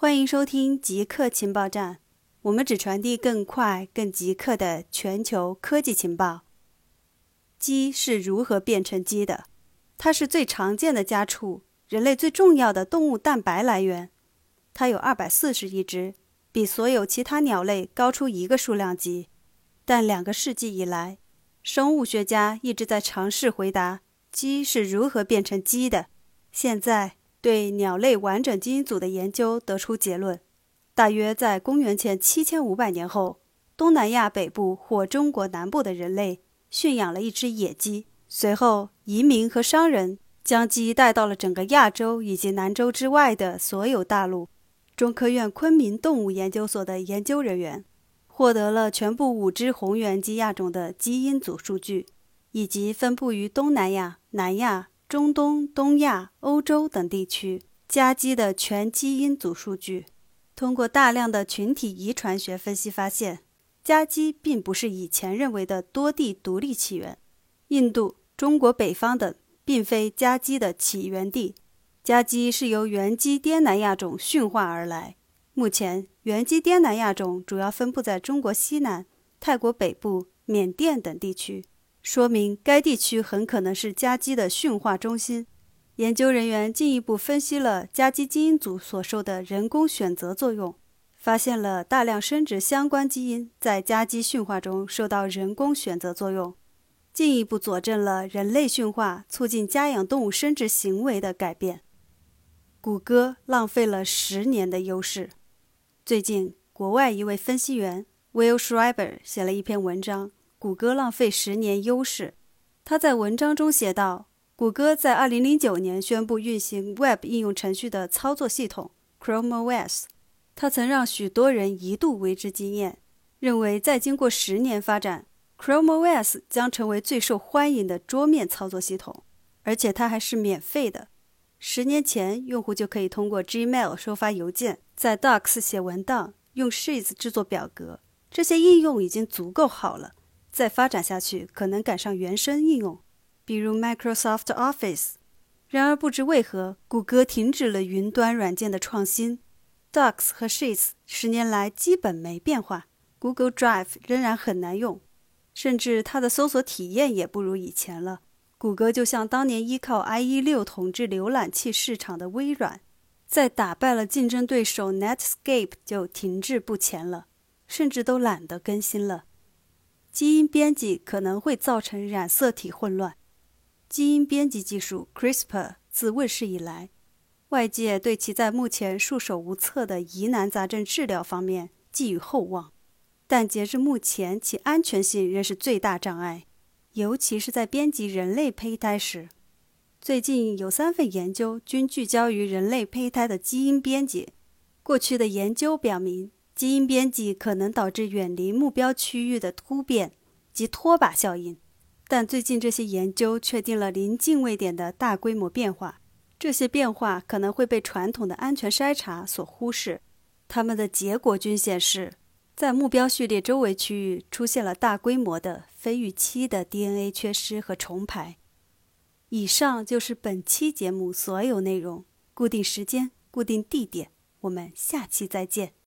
欢迎收听极客情报站，我们只传递更快、更极客的全球科技情报。鸡是如何变成鸡的？它是最常见的家畜，人类最重要的动物蛋白来源。它有二百四十亿只，比所有其他鸟类高出一个数量级。但两个世纪以来，生物学家一直在尝试回答鸡是如何变成鸡的。现在。对鸟类完整基因组的研究得出结论：大约在公元前七千五百年后，东南亚北部或中国南部的人类驯养了一只野鸡。随后，移民和商人将鸡带到了整个亚洲以及南洲之外的所有大陆。中科院昆明动物研究所的研究人员获得了全部五只红原鸡亚种的基因组数据，以及分布于东南亚、南亚。中东、东亚、欧洲等地区家鸡的全基因组数据，通过大量的群体遗传学分析发现，家鸡并不是以前认为的多地独立起源。印度、中国北方等并非家鸡的起源地。家鸡是由原鸡滇南亚种驯化而来。目前，原鸡滇南亚种主要分布在中国西南、泰国北部、缅甸等地区。说明该地区很可能是家鸡的驯化中心。研究人员进一步分析了家鸡基因组所受的人工选择作用，发现了大量生殖相关基因在家鸡驯化中受到人工选择作用，进一步佐证了人类驯化促进家养动物生殖行为的改变。谷歌浪费了十年的优势。最近，国外一位分析员 Will Schreiber 写了一篇文章。谷歌浪费十年优势。他在文章中写道：“谷歌在2009年宣布运行 Web 应用程序的操作系统 Chrome OS。他曾让许多人一度为之惊艳，认为再经过十年发展，Chrome OS 将成为最受欢迎的桌面操作系统，而且它还是免费的。十年前，用户就可以通过 Gmail 收发邮件，在 Docs 写文档，用 Sheets 制作表格，这些应用已经足够好了。”再发展下去，可能赶上原生应用，比如 Microsoft Office。然而，不知为何，谷歌停止了云端软件的创新。Docs 和 Sheets 十年来基本没变化，Google Drive 仍然很难用，甚至它的搜索体验也不如以前了。谷歌就像当年依靠 IE6 统治浏览器市场的微软，在打败了竞争对手 Netscape 就停滞不前了，甚至都懒得更新了。基因编辑可能会造成染色体混乱。基因编辑技术 CRISPR 自问世以来，外界对其在目前束手无策的疑难杂症治疗方面寄予厚望，但截至目前，其安全性仍是最大障碍，尤其是在编辑人类胚胎时。最近有三份研究均聚焦于人类胚胎的基因编辑。过去的研究表明。基因编辑可能导致远离目标区域的突变及拖把效应，但最近这些研究确定了临近位点的大规模变化。这些变化可能会被传统的安全筛查所忽视。他们的结果均显示，在目标序列周围区域出现了大规模的非预期的 DNA 缺失和重排。以上就是本期节目所有内容。固定时间，固定地点，我们下期再见。